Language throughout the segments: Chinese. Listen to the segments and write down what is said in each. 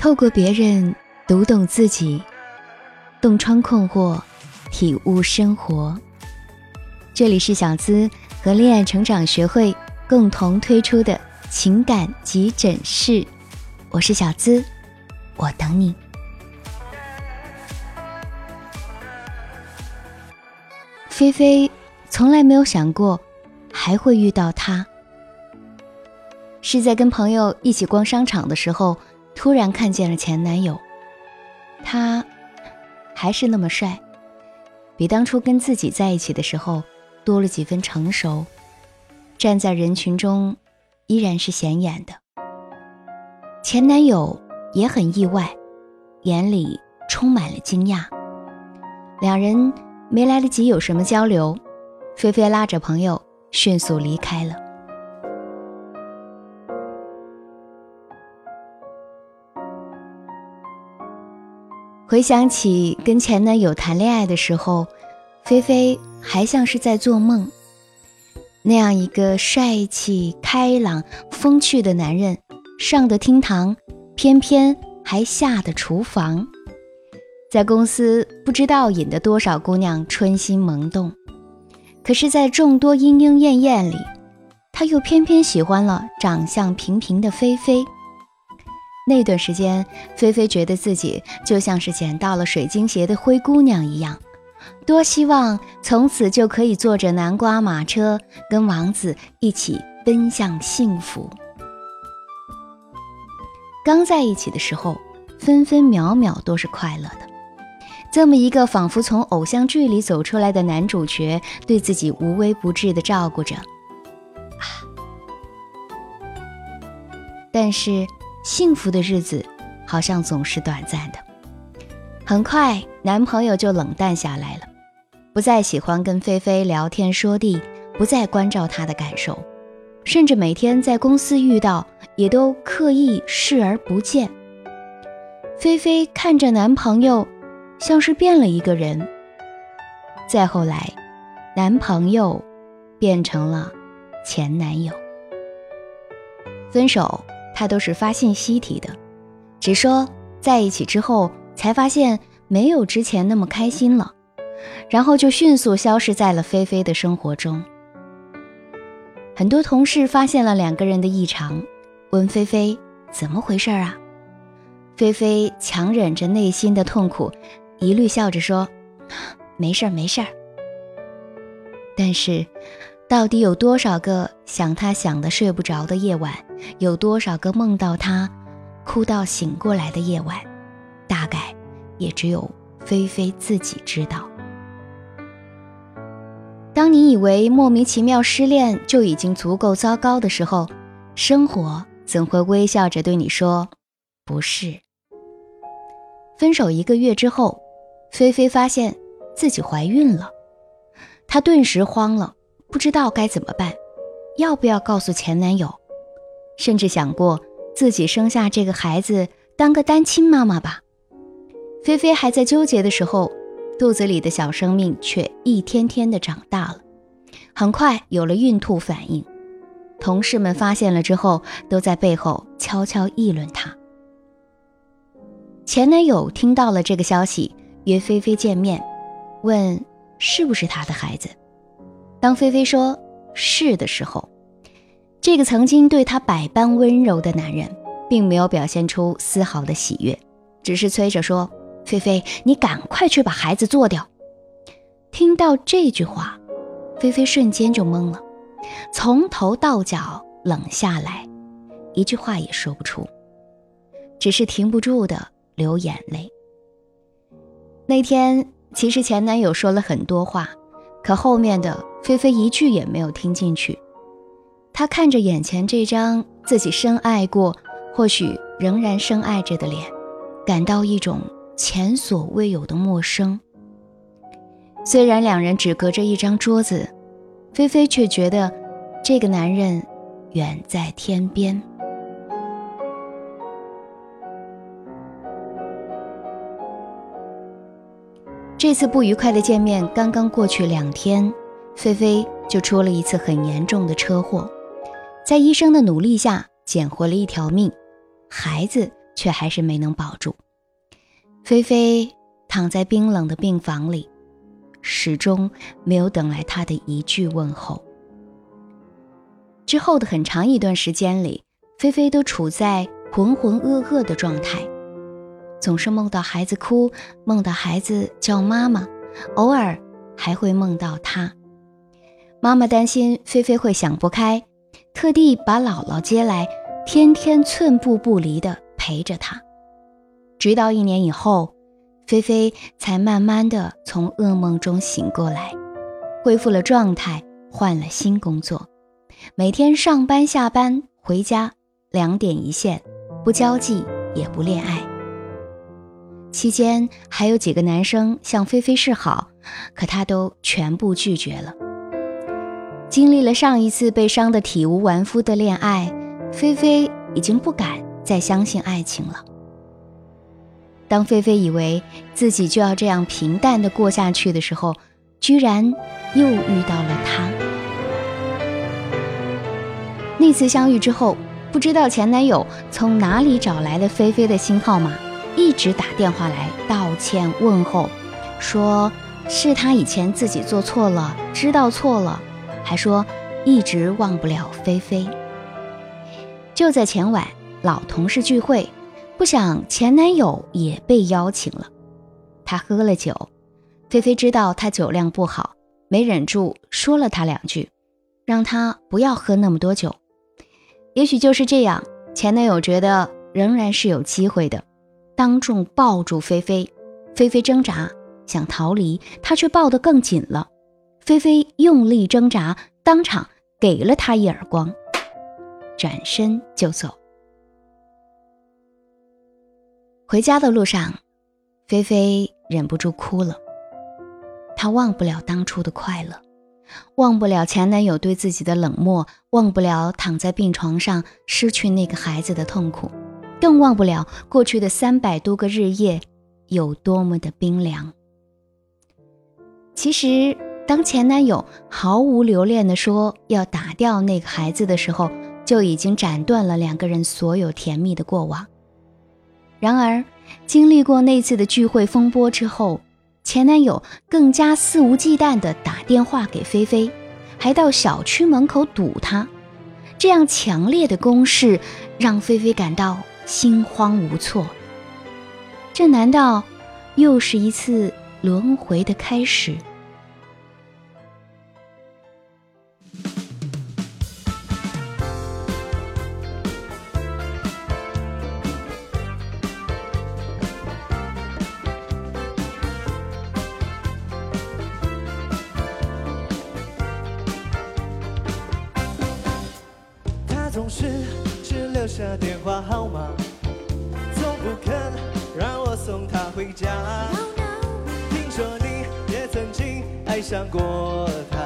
透过别人读懂自己，洞穿困惑，体悟生活。这里是小资和恋爱成长学会共同推出的情感急诊室，我是小资，我等你。菲菲从来没有想过还会遇到他，是在跟朋友一起逛商场的时候，突然看见了前男友。他还是那么帅，比当初跟自己在一起的时候多了几分成熟，站在人群中依然是显眼的。前男友也很意外，眼里充满了惊讶，两人。没来得及有什么交流，菲菲拉着朋友迅速离开了。回想起跟前男友谈恋爱的时候，菲菲还像是在做梦。那样一个帅气、开朗、风趣的男人，上得厅堂，偏偏还下得厨房。在公司不知道引得多少姑娘春心萌动，可是，在众多莺莺燕燕里，他又偏偏喜欢了长相平平的菲菲。那段时间，菲菲觉得自己就像是捡到了水晶鞋的灰姑娘一样，多希望从此就可以坐着南瓜马车，跟王子一起奔向幸福。刚在一起的时候，分分秒秒都是快乐的。这么一个仿佛从偶像剧里走出来的男主角，对自己无微不至的照顾着，啊！但是幸福的日子好像总是短暂的。很快，男朋友就冷淡下来了，不再喜欢跟菲菲聊天说地，不再关照她的感受，甚至每天在公司遇到，也都刻意视而不见。菲菲看着男朋友。像是变了一个人。再后来，男朋友变成了前男友。分手，他都是发信息提的，只说在一起之后才发现没有之前那么开心了，然后就迅速消失在了菲菲的生活中。很多同事发现了两个人的异常，问菲菲怎么回事啊？菲菲强忍着内心的痛苦。一律笑着说：“没事儿，没事儿。”但是，到底有多少个想他想的睡不着的夜晚？有多少个梦到他，哭到醒过来的夜晚？大概也只有菲菲自己知道。当你以为莫名其妙失恋就已经足够糟糕的时候，生活怎会微笑着对你说：“不是。”分手一个月之后。菲菲发现自己怀孕了，她顿时慌了，不知道该怎么办，要不要告诉前男友，甚至想过自己生下这个孩子当个单亲妈妈吧。菲菲还在纠结的时候，肚子里的小生命却一天天的长大了，很快有了孕吐反应。同事们发现了之后，都在背后悄悄议论她。前男友听到了这个消息。约菲菲见面，问是不是他的孩子。当菲菲说是的时候，这个曾经对她百般温柔的男人，并没有表现出丝毫的喜悦，只是催着说：“菲菲，你赶快去把孩子做掉。”听到这句话，菲菲瞬间就懵了，从头到脚冷下来，一句话也说不出，只是停不住的流眼泪。那天，其实前男友说了很多话，可后面的菲菲一句也没有听进去。他看着眼前这张自己深爱过，或许仍然深爱着的脸，感到一种前所未有的陌生。虽然两人只隔着一张桌子，菲菲却觉得这个男人远在天边。这次不愉快的见面刚刚过去两天，菲菲就出了一次很严重的车祸，在医生的努力下捡回了一条命，孩子却还是没能保住。菲菲躺在冰冷的病房里，始终没有等来他的一句问候。之后的很长一段时间里，菲菲都处在浑浑噩噩的状态，总是梦到孩子哭，梦到孩子叫妈妈，偶尔还会梦到他。妈妈担心菲菲会想不开，特地把姥姥接来，天天寸步不离地陪着她。直到一年以后，菲菲才慢慢地从噩梦中醒过来，恢复了状态，换了新工作，每天上班下班回家两点一线，不交际也不恋爱。期间还有几个男生向菲菲示好，可她都全部拒绝了。经历了上一次被伤得体无完肤的恋爱，菲菲已经不敢再相信爱情了。当菲菲以为自己就要这样平淡的过下去的时候，居然又遇到了他。那次相遇之后，不知道前男友从哪里找来了菲菲的新号码，一直打电话来道歉问候，说是他以前自己做错了，知道错了。还说一直忘不了菲菲。就在前晚，老同事聚会，不想前男友也被邀请了。他喝了酒，菲菲知道他酒量不好，没忍住说了他两句，让他不要喝那么多酒。也许就是这样，前男友觉得仍然是有机会的，当众抱住菲菲。菲菲挣扎想逃离，他却抱得更紧了。菲菲用力挣扎，当场给了他一耳光，转身就走。回家的路上，菲菲忍不住哭了。她忘不了当初的快乐，忘不了前男友对自己的冷漠，忘不了躺在病床上失去那个孩子的痛苦，更忘不了过去的三百多个日夜有多么的冰凉。其实。当前男友毫无留恋地说要打掉那个孩子的时候，就已经斩断了两个人所有甜蜜的过往。然而，经历过那次的聚会风波之后，前男友更加肆无忌惮地打电话给菲菲，还到小区门口堵她。这样强烈的攻势让菲菲感到心慌无措。这难道又是一次轮回的开始？总是只留下电话号码，从不肯让我送她回家。听说你也曾经爱上过他，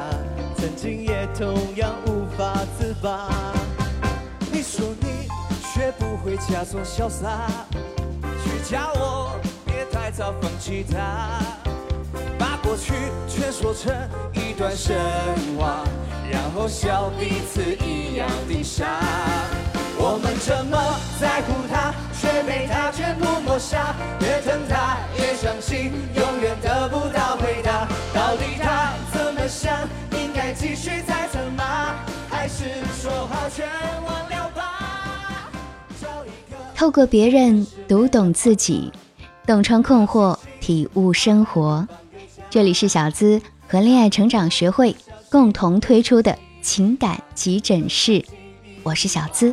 曾经也同样无法自拔。你说你学不会假装潇洒，却叫我别太早放弃他，把过去全说成一段神话。然后笑彼此一样的傻，我们这么在乎他，却被他全部抹杀。越疼他越伤心，永远得不到回答。到底他怎么想？应该继续猜测吗？还是说好全忘了吧？透过别人读懂自己，洞穿困惑，体悟生活。这里是小资和恋爱成长学会。共同推出的情感急诊室，我是小资。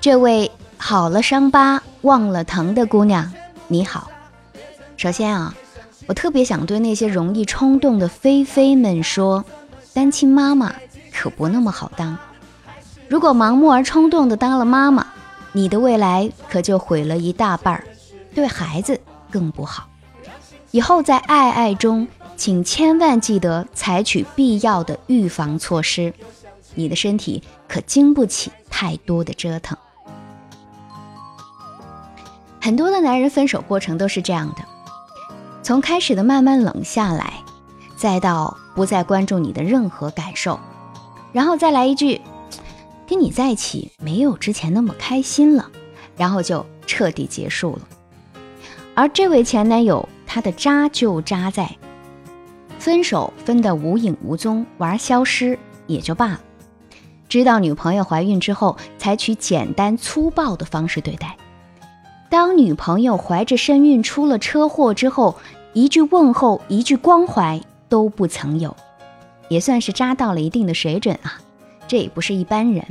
这位好了伤疤忘了疼的姑娘，你好。首先啊，我特别想对那些容易冲动的菲菲们说，单亲妈妈可不那么好当。如果盲目而冲动的当了妈妈，你的未来可就毁了一大半儿，对孩子更不好。以后在爱爱中。请千万记得采取必要的预防措施，你的身体可经不起太多的折腾。很多的男人分手过程都是这样的，从开始的慢慢冷下来，再到不再关注你的任何感受，然后再来一句，跟你在一起没有之前那么开心了，然后就彻底结束了。而这位前男友，他的渣就渣在分手分得无影无踪，玩消失也就罢了。知道女朋友怀孕之后，采取简单粗暴的方式对待。当女朋友怀着身孕出了车祸之后，一句问候，一句关怀都不曾有，也算是渣到了一定的水准啊！这也不是一般人。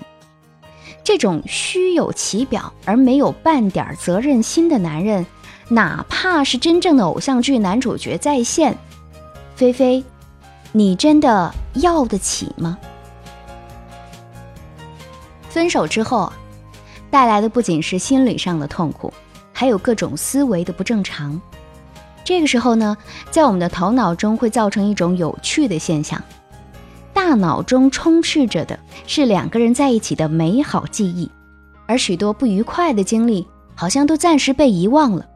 这种虚有其表而没有半点责任心的男人，哪怕是真正的偶像剧男主角在线，菲菲，你真的要得起吗？分手之后，带来的不仅是心理上的痛苦，还有各种思维的不正常。这个时候呢，在我们的头脑中会造成一种有趣的现象：大脑中充斥着的是两个人在一起的美好记忆，而许多不愉快的经历好像都暂时被遗忘了。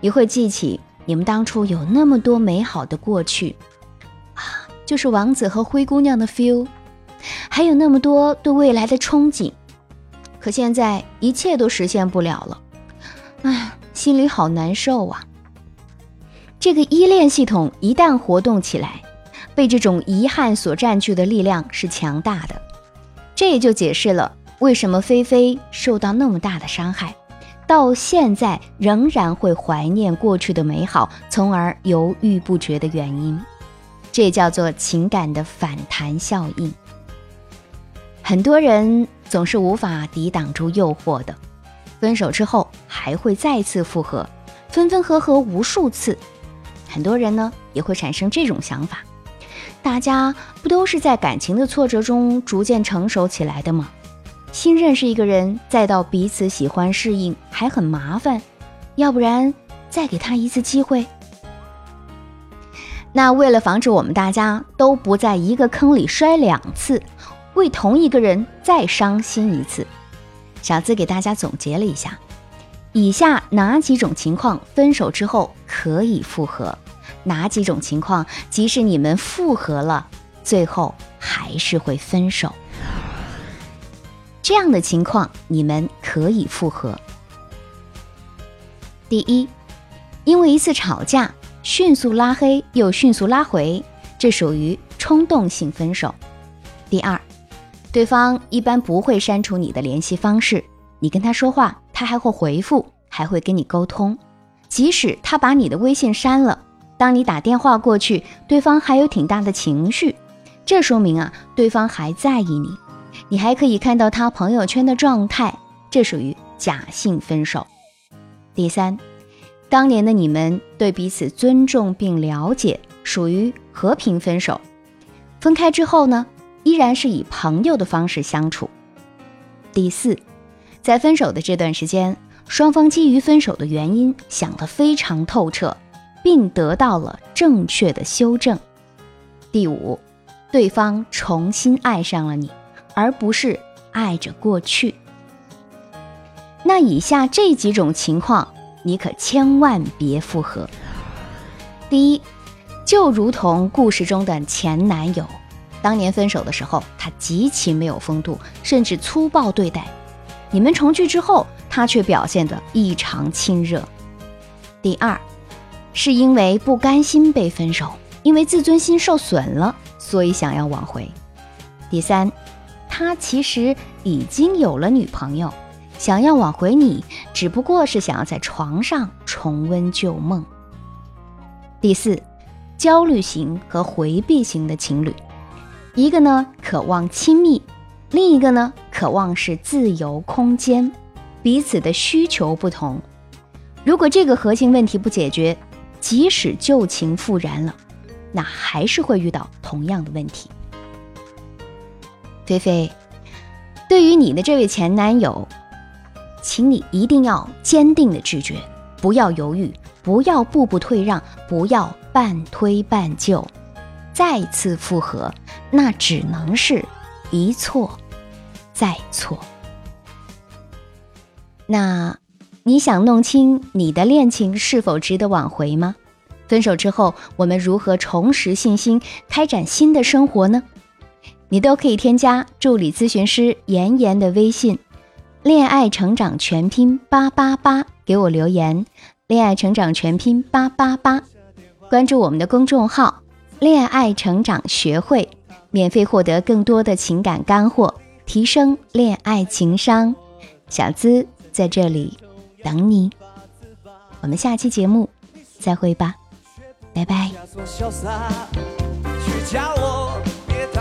你会记起你们当初有那么多美好的过去，啊，就是王子和灰姑娘的 feel。还有那么多对未来的憧憬，可现在一切都实现不了了，唉，心里好难受啊！这个依恋系统一旦活动起来，被这种遗憾所占据的力量是强大的，这也就解释了为什么菲菲受到那么大的伤害，到现在仍然会怀念过去的美好，从而犹豫不决的原因。这叫做情感的反弹效应。很多人总是无法抵挡住诱惑的，分手之后还会再次复合，分分合合无数次。很多人呢也会产生这种想法：大家不都是在感情的挫折中逐渐成熟起来的吗？新认识一个人，再到彼此喜欢适应还很麻烦，要不然再给他一次机会。那为了防止我们大家都不在一个坑里摔两次。为同一个人再伤心一次，小资给大家总结了一下：以下哪几种情况分手之后可以复合？哪几种情况即使你们复合了，最后还是会分手？这样的情况你们可以复合。第一，因为一次吵架，迅速拉黑又迅速拉回，这属于冲动性分手。第二。对方一般不会删除你的联系方式，你跟他说话，他还会回复，还会跟你沟通。即使他把你的微信删了，当你打电话过去，对方还有挺大的情绪，这说明啊，对方还在意你。你还可以看到他朋友圈的状态，这属于假性分手。第三，当年的你们对彼此尊重并了解，属于和平分手。分开之后呢？依然是以朋友的方式相处。第四，在分手的这段时间，双方基于分手的原因想得非常透彻，并得到了正确的修正。第五，对方重新爱上了你，而不是爱着过去。那以下这几种情况，你可千万别复合。第一，就如同故事中的前男友。当年分手的时候，他极其没有风度，甚至粗暴对待。你们重聚之后，他却表现得异常亲热。第二，是因为不甘心被分手，因为自尊心受损了，所以想要挽回。第三，他其实已经有了女朋友，想要挽回你，只不过是想要在床上重温旧梦。第四，焦虑型和回避型的情侣。一个呢渴望亲密，另一个呢渴望是自由空间，彼此的需求不同。如果这个核心问题不解决，即使旧情复燃了，那还是会遇到同样的问题。菲菲，对于你的这位前男友，请你一定要坚定的拒绝，不要犹豫，不要步步退让，不要半推半就。再次复合，那只能是一错再错。那你想弄清你的恋情是否值得挽回吗？分手之后，我们如何重拾信心，开展新的生活呢？你都可以添加助理咨询师妍妍的微信，恋爱成长全拼八八八给我留言。恋爱成长全拼八八八，关注我们的公众号“恋爱成长学会”，免费获得更多的情感干货，提升恋爱情商。小资在这里等你，我们下期节目再会吧，拜拜。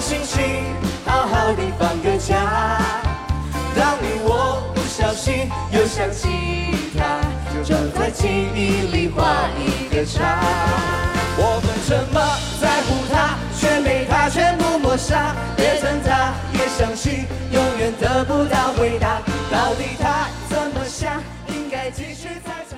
心情好好的放个假。当你我不。小心，又想起他，就在记忆里画一个叉。我们这么在乎他，却被他全部抹杀。越疼他，越伤心，永远得不到回答。到底他怎么想？应该继续猜。